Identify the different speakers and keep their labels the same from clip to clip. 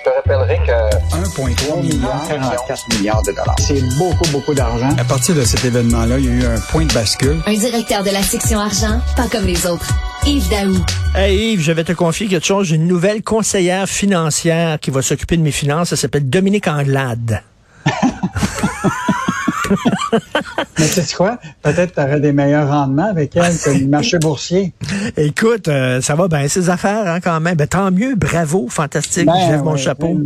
Speaker 1: Je te rappellerai que
Speaker 2: 1,3 milliard, 44 milliards de dollars.
Speaker 3: C'est beaucoup, beaucoup d'argent.
Speaker 2: À partir de cet événement-là, il y a eu un point de bascule.
Speaker 4: Un directeur de la section argent, pas comme les autres. Yves Daou.
Speaker 5: Hey Yves, je vais te confier quelque chose. J'ai une nouvelle conseillère financière qui va s'occuper de mes finances. Elle s'appelle Dominique Anglade.
Speaker 3: Mais tu sais quoi? Peut-être que tu aurais des meilleurs rendements avec elle que le marché boursier.
Speaker 5: Écoute, euh, ça va bien, ces affaires, hein, quand même. Ben, tant mieux, bravo, fantastique.
Speaker 3: Ben,
Speaker 5: je lève mon chapeau.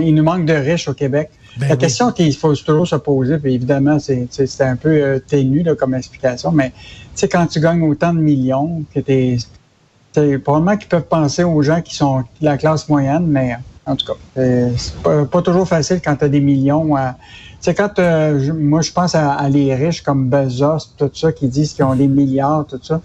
Speaker 3: Il nous manque de riches au Québec.
Speaker 5: Ben
Speaker 3: la
Speaker 5: oui.
Speaker 3: question qu'il faut toujours se poser, puis évidemment, c'est un peu euh, ténu là, comme explication, mais tu sais, quand tu gagnes autant de millions, que t'es. Probablement qu'ils peuvent penser aux gens qui sont de la classe moyenne, mais en tout cas, euh, c'est pas, pas toujours facile quand tu as des millions. à- sais, quand euh, je- moi je pense à, à les riches comme Bezos, tout ça, qui disent qu'ils ont des milliards, tout ça.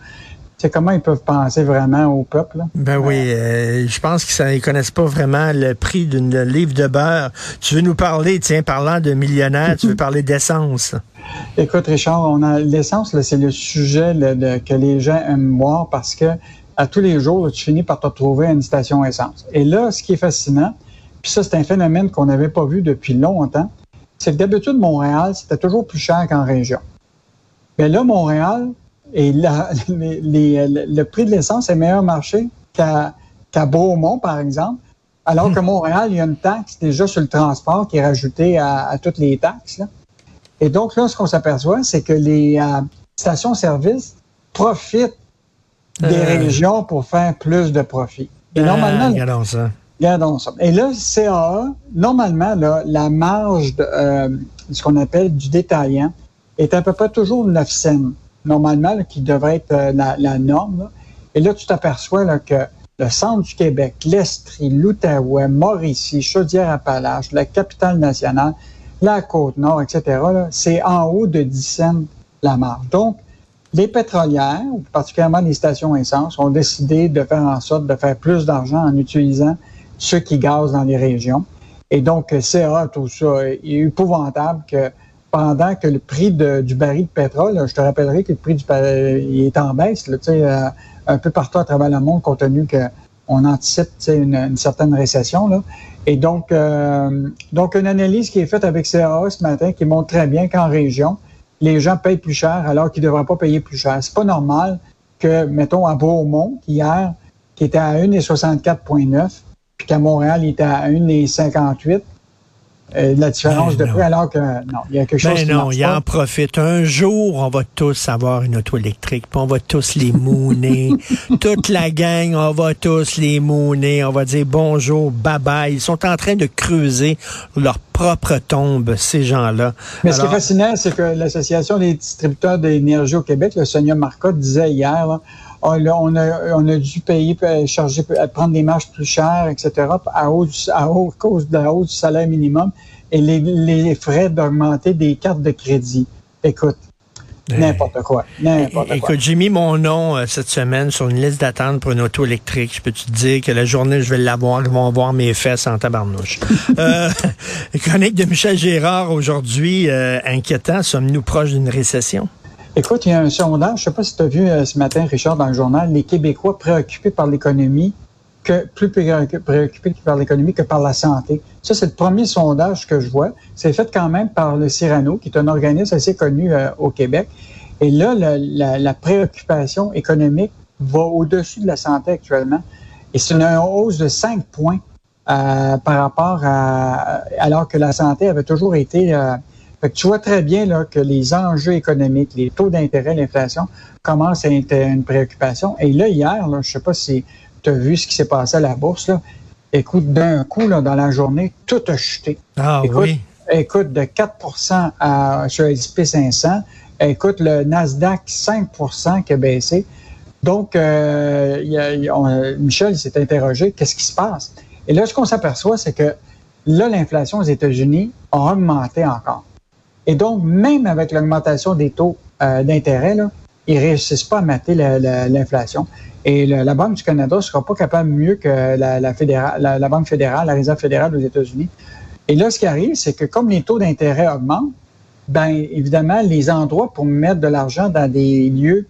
Speaker 3: Tu sais, comment ils peuvent penser vraiment au peuple? là?
Speaker 5: Ben oui, euh, je pense qu'ils ne connaissent pas vraiment le prix d'une livre de beurre. Tu veux nous parler, tiens, parlant de millionnaires, tu veux parler d'essence?
Speaker 3: Écoute, Richard, on a l'essence, c'est le sujet là, de- que les gens aiment voir parce que à tous les jours, là, tu finis par te retrouver à une station essence. Et là, ce qui est fascinant, puis ça, c'est un phénomène qu'on n'avait pas vu depuis longtemps, c'est que d'habitude, Montréal, c'était toujours plus cher qu'en région. Mais là, Montréal, et la- les- les- le prix de l'essence est meilleur marché qu'à Beaumont, par exemple. Alors que Montréal, il y a une taxe déjà sur le transport qui est rajoutée à, à toutes les taxes. là. Et donc là, ce qu'on s'aperçoit, c'est que les euh, stations-service profitent des
Speaker 5: Euh.
Speaker 3: régions pour faire plus de profit. Et normalement,
Speaker 5: ça.
Speaker 3: Et là, CAA, normalement, là, la marge de, euh, ce qu'on appelle du détaillant est à peu près toujours 9 cents, normalement, qui devrait être euh, la, norme. Et là, tu t'aperçois que le centre du Québec, l'Estrie, l'Outaouais, Mauricie, Chaudière-Appalaches, la capitale nationale, la Côte-Nord, etc., c'est en haut de 10 cents la marge. Donc, les pétrolières, particulièrement les stations essence, ont décidé de faire en sorte de faire plus d'argent en utilisant ceux qui gazent dans les régions. Et donc, CA, tout ça, est épouvantable que pendant que le prix de- du baril de pétrole, je te rappellerai que le prix du il est en baisse, là, euh, un peu partout à travers le monde, compte tenu qu'on anticipe une, une certaine récession. Là. Et donc, euh, donc, une analyse qui est faite avec CAA ce matin qui montre très bien qu'en région, les gens payent plus cher alors qu'ils ne devraient pas payer plus cher. C'est pas normal que, mettons, à Beaumont, hier, qui était à 1,64,9, puis qu'à Montréal, il était à 1,58, euh, la différence
Speaker 5: Ben
Speaker 3: de prix, alors que non, il y a quelque chose
Speaker 5: Ben
Speaker 3: qui
Speaker 5: non, il en profite. Un jour, on va tous avoir une auto électrique, puis on va tous les mouner. Toute la gang, on va tous les mouner. On va dire bonjour, bye bye. Ils sont en train de creuser leur propre tombe, ces gens-là.
Speaker 3: Mais ce qui est fascinant, c'est que l'Association des distributeurs d'énergie au Québec, le Sonia Marcotte, disait hier, là, Ah, là, on, a, on a dû payer, euh, charger, euh, prendre des marges plus chères, etc., à, hausse, à hausse- cause de la hausse du salaire minimum et les, les frais d'augmenter des cartes de crédit. Écoute, n'importe quoi, n'importe quoi.
Speaker 5: Écoute, j'ai mis mon nom euh, cette semaine sur une liste d'attente pour une auto électrique. Je peux te dire que la journée je vais l'avoir, ils vont voir mes fesses en tabarnouche. euh, chronique de Michel Gérard aujourd'hui, euh, inquiétant. Sommes-nous proches d'une récession?
Speaker 3: Écoute, il y a un sondage, je sais pas si tu as vu euh, ce matin, Richard, dans le journal, les Québécois préoccupés par l'économie, que plus préoccupés par l'économie que par la santé. Ça, c'est le premier sondage que je vois. C'est fait quand même par le Cyrano, qui est un organisme assez connu euh, au Québec. Et là, la, la- la préoccupation économique va au-dessus de la santé actuellement. Et c'est une hausse de 5 points euh, par rapport à... Alors que la santé avait toujours été... fait que tu vois très bien là, que les enjeux économiques, les taux d'intérêt, l'inflation commencent à être une préoccupation. Et là, hier, là, je sais pas si tu as vu ce qui s'est passé à la bourse. Là. Écoute, d'un coup, là, dans la journée, tout a chuté.
Speaker 5: Ah
Speaker 3: Écoute,
Speaker 5: oui.
Speaker 3: Écoute, de 4 à, sur S&P 500. Écoute, le Nasdaq, 5% qui a baissé. Donc, euh, il y a- il y a- on- Michel s'est interrogé, qu'est-ce qui se passe? Et là, ce qu'on s'aperçoit, c'est que là, l'inflation aux États-Unis a augmenté encore. Et donc, même avec l'augmentation des taux euh, d'intérêt, ils réussissent pas à mater la- la- l'inflation. Et le- la Banque du Canada ne sera pas capable mieux que la, la, fédérale, la, la Banque fédérale, la Réserve fédérale aux États-Unis. Et là, ce qui arrive, c'est que comme les taux d'intérêt augmentent, ben évidemment, les endroits pour mettre de l'argent dans des lieux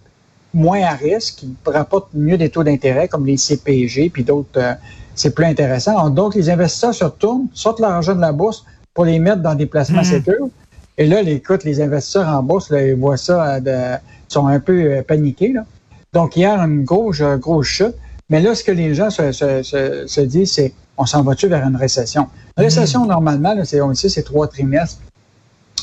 Speaker 3: moins à risque, qui rapportent mieux des taux d'intérêt, comme les CPG, puis d'autres, euh, c'est plus intéressant. Donc, les investisseurs se retournent, sortent l'argent de la bourse pour les mettre dans des placements sécures. Et là, les, écoute, les investisseurs en bourse, là, ils voient ça, euh, de- ils sont un peu euh, paniqués. Là. Donc, hier, une grosse, euh, grosse chute. Mais là, ce que les gens se, se, se, se disent, c'est on s'en va-tu vers une récession? Une récession, normalement, là, c'est, on le sait, c'est trois trimestres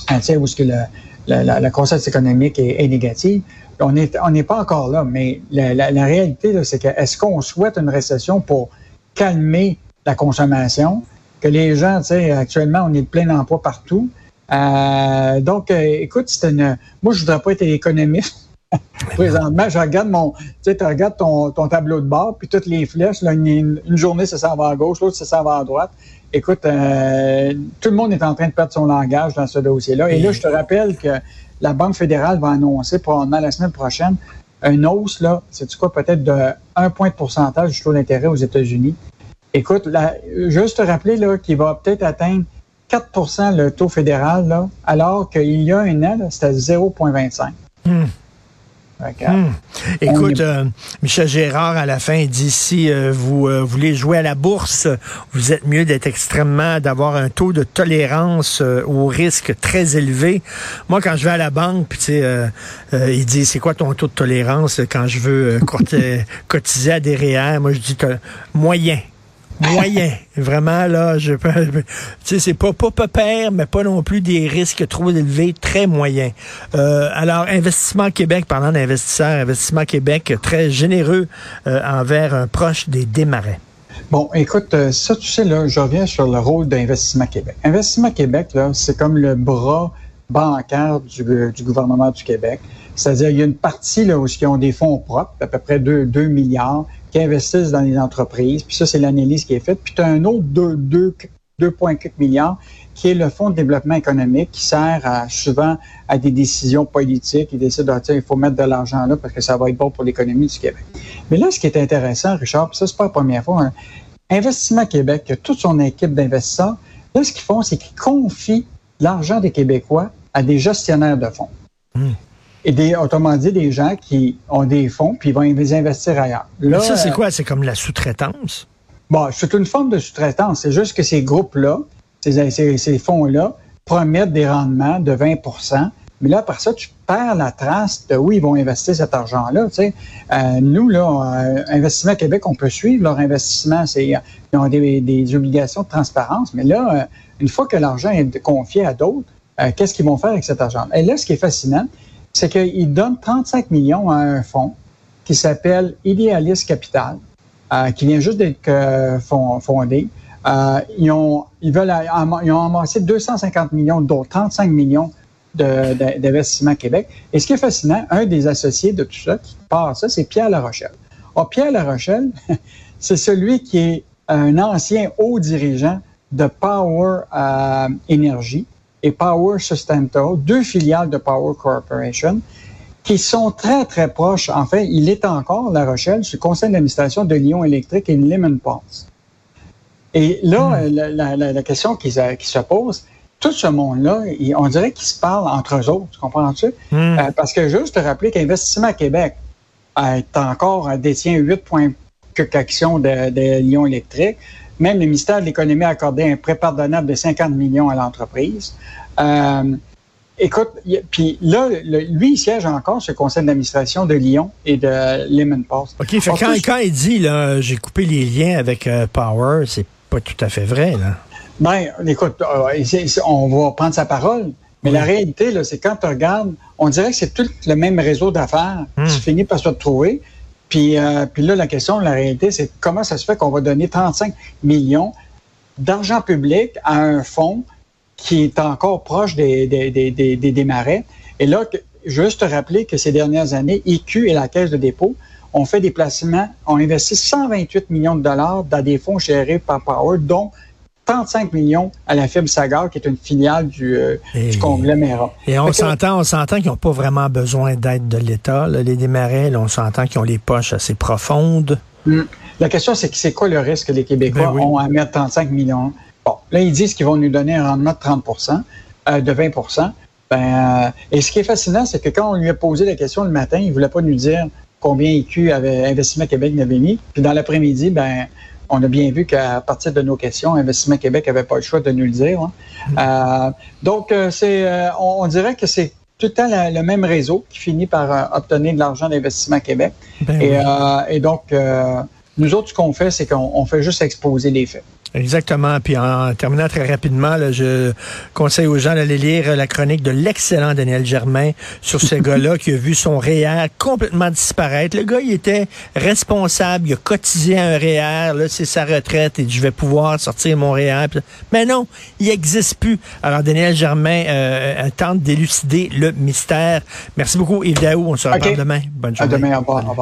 Speaker 3: hein, tu sais, où est-ce que le- la, la, la croissance économique est, est négative. On n'est on n'est pas encore là, mais la, la, la réalité, c'est que est-ce qu'on souhaite une récession pour calmer la consommation? Que les gens, tu sais, actuellement, on est de plein emploi partout. Euh, donc, euh, écoute, c'est une. Moi, je voudrais pas être économiste. Présentement, je regarde mon, tu sais, tu regardes ton, ton tableau de bord, puis toutes les flèches, là, une, une journée, ça s'en va à gauche, l'autre, ça s'en va à droite. Écoute, euh, tout le monde est en train de perdre son langage dans ce dossier-là. Et là, je te rappelle que la Banque fédérale va annoncer probablement la semaine prochaine une hausse, là, c'est quoi, peut-être de 1 point de pourcentage du taux d'intérêt aux États-Unis. Écoute, là, juste te rappeler là, qu'il va peut-être atteindre 4% le taux fédéral, là, alors qu'il y a un an, c'était 0,25.
Speaker 5: Hmm.
Speaker 3: Fait que,
Speaker 5: Hmm. Écoute,
Speaker 3: est-
Speaker 5: euh, Michel Gérard, à la fin, il dit si euh, vous euh, voulez jouer à la bourse, vous êtes mieux d'être extrêmement, d'avoir un taux de tolérance au risque très élevé. Moi, quand je vais à la banque, puis tu sais, il dit c'est quoi ton taux de tolérance quand je veux cotiser à des REER? Moi, je dis moyen. Moyen. Vraiment, là, je. Tu sais, c'est pas, pas peu père, mais pas non plus des risques trop élevés, très moyens. Euh, alors, Investissement Québec, parlant d'investisseurs, Investissement Québec, très généreux euh, envers un proche des démarrais.
Speaker 3: Bon, écoute, euh, ça, tu sais, là, je reviens sur le rôle d'Investissement Québec. Investissement Québec, là, c'est comme le bras bancaire du, du gouvernement du Québec. C'est-à-dire, il y a une partie là, où ils ont des fonds propres, à peu près 2, 2 milliards, qui investissent dans les entreprises. Puis ça, c'est l'analyse qui est faite. Puis tu as un autre 2, 2, 2,4 milliards qui est le Fonds de développement économique qui sert souvent à des décisions politiques. Ils décident, ah, tiens, il faut mettre de l'argent là parce que ça va être bon pour l'économie du Québec. Mais là, ce qui est intéressant, Richard, puis ça, c'est pas la première fois, hein, Investissement Québec, toute son équipe d'investisseurs, là, ce qu'ils font, c'est qu'ils confient l'argent des Québécois à des gestionnaires de fonds.
Speaker 5: Hmm.
Speaker 3: Et des, autrement dit, des gens qui ont des fonds, puis ils vont les investir ailleurs. Là,
Speaker 5: ça, c'est
Speaker 3: euh,
Speaker 5: quoi? C'est comme la sous-traitance?
Speaker 3: Bon, c'est une forme de sous-traitance. C'est juste que ces groupes-là, ces, ces, ces fonds-là, promettent des rendements de 20 mais là, par ça, tu perds la trace de où ils vont investir cet argent-là. Tu sais. Euh, nous, là, euh, Investissement Québec, on peut suivre leur investissement. C'est, ils ont des, des obligations de transparence. Mais là, euh, une fois que l'argent est confié à d'autres, qu'est-ce qu'ils vont faire avec cet argent? Et là, ce qui est fascinant, c'est qu'ils donnent 35 millions à un fonds qui s'appelle Idealist Capital, euh, qui vient juste d'être euh, fond- fondé. Euh, ils, ont, ils, veulent, ils ont amassé 250 millions, dont 35 millions d'investissement Québec. Et ce qui est fascinant, un des associés de tout ça qui part ça, c'est Pierre Larochelle. Or, Pierre Larochelle, c'est celui qui est un ancien haut dirigeant de Power euh, Energy et Power Sustainable, deux filiales de Power Corporation, qui sont très, très proches. Enfin, il est encore, La Rochelle, sur le conseil d'administration de Lyon Électrique et Lemon Pulse. Et là, la, la- la- la question qui, se- qui se pose, tout ce monde-là, on dirait qu'ils se parlent entre eux autres, tu comprends-tu?
Speaker 5: Hmm.
Speaker 3: Euh, parce que juste te rappeler qu'Investissement Québec est encore euh, détient 8 actions de, de Lyon Électrique. Même le ministère de l'Économie a accordé un prêt pardonnable de 50 millions à l'entreprise. Euh, écoute, puis là, le- lui, il siège encore sur le conseil d'administration de Lyon et de Lemon Pulse.
Speaker 5: OK, fait quand, il dit, là, j'ai coupé les liens avec euh, Power, c'est pas tout à fait vrai, là.
Speaker 3: Ben, écoute, euh, on va prendre sa parole, mais
Speaker 5: Oui.
Speaker 3: la réalité, c'est quand tu regardes, on dirait que c'est tout le même réseau d'affaires
Speaker 5: Hmm.
Speaker 3: qui finit par se retrouver. Puis, euh, là, la question, la réalité, c'est comment ça se fait qu'on va donner 35 millions d'argent public à un fonds qui est encore proche des, des, des, des, des- marais. Et là, juste te rappeler que ces dernières années, IQ et la Caisse de dépôt ont fait des placements, ont investi 128 millions de dollars dans des fonds gérés par Power, dont 35 millions à la Fibre Sagar, qui est une filiale du, euh,
Speaker 5: Et-
Speaker 3: du conglomérat.
Speaker 5: Et on s'entend, on s'entend qu'ils n'ont pas vraiment besoin d'aide de l'État. Les démarrais, là, on s'entend qu'ils ont les poches assez profondes.
Speaker 3: Hmm. La question, c'est que c'est quoi le risque que les Québécois
Speaker 5: Ben oui.
Speaker 3: ont à mettre 35 millions? Bon, là, ils disent qu'ils vont nous donner un rendement de 30 euh, de 20% ben, euh, Et ce qui est fascinant, c'est que quand on lui a posé la question le matin, il ne voulait pas nous dire combien IQ avait Investissement Québec n'avait mis. Puis dans l'après-midi, ben on a bien vu qu'à partir de nos questions, Investissement Québec n'avait pas le choix de nous le dire. Hein. Euh, donc, euh, c'est, euh, on, dirait que c'est tout le temps le même réseau qui finit par obtenir de l'argent d'Investissement Québec. Ben et, et, donc, nous autres, ce qu'on fait, c'est qu'on fait juste exposer les faits.
Speaker 5: Exactement. Puis en terminant très rapidement, je conseille aux gens d'aller lire la chronique de l'excellent Daniel Germain sur ce gars-là qui a vu son REER complètement disparaître. Le gars, il était responsable, il a cotisé un REER, là, c'est sa retraite et je vais pouvoir sortir mon REER. Mais non, il n'existe plus. Alors Daniel Germain euh, tente d'élucider le mystère. Merci beaucoup, Yves Daou. On se reparle demain. Bonne journée.
Speaker 3: À demain. Au revoir.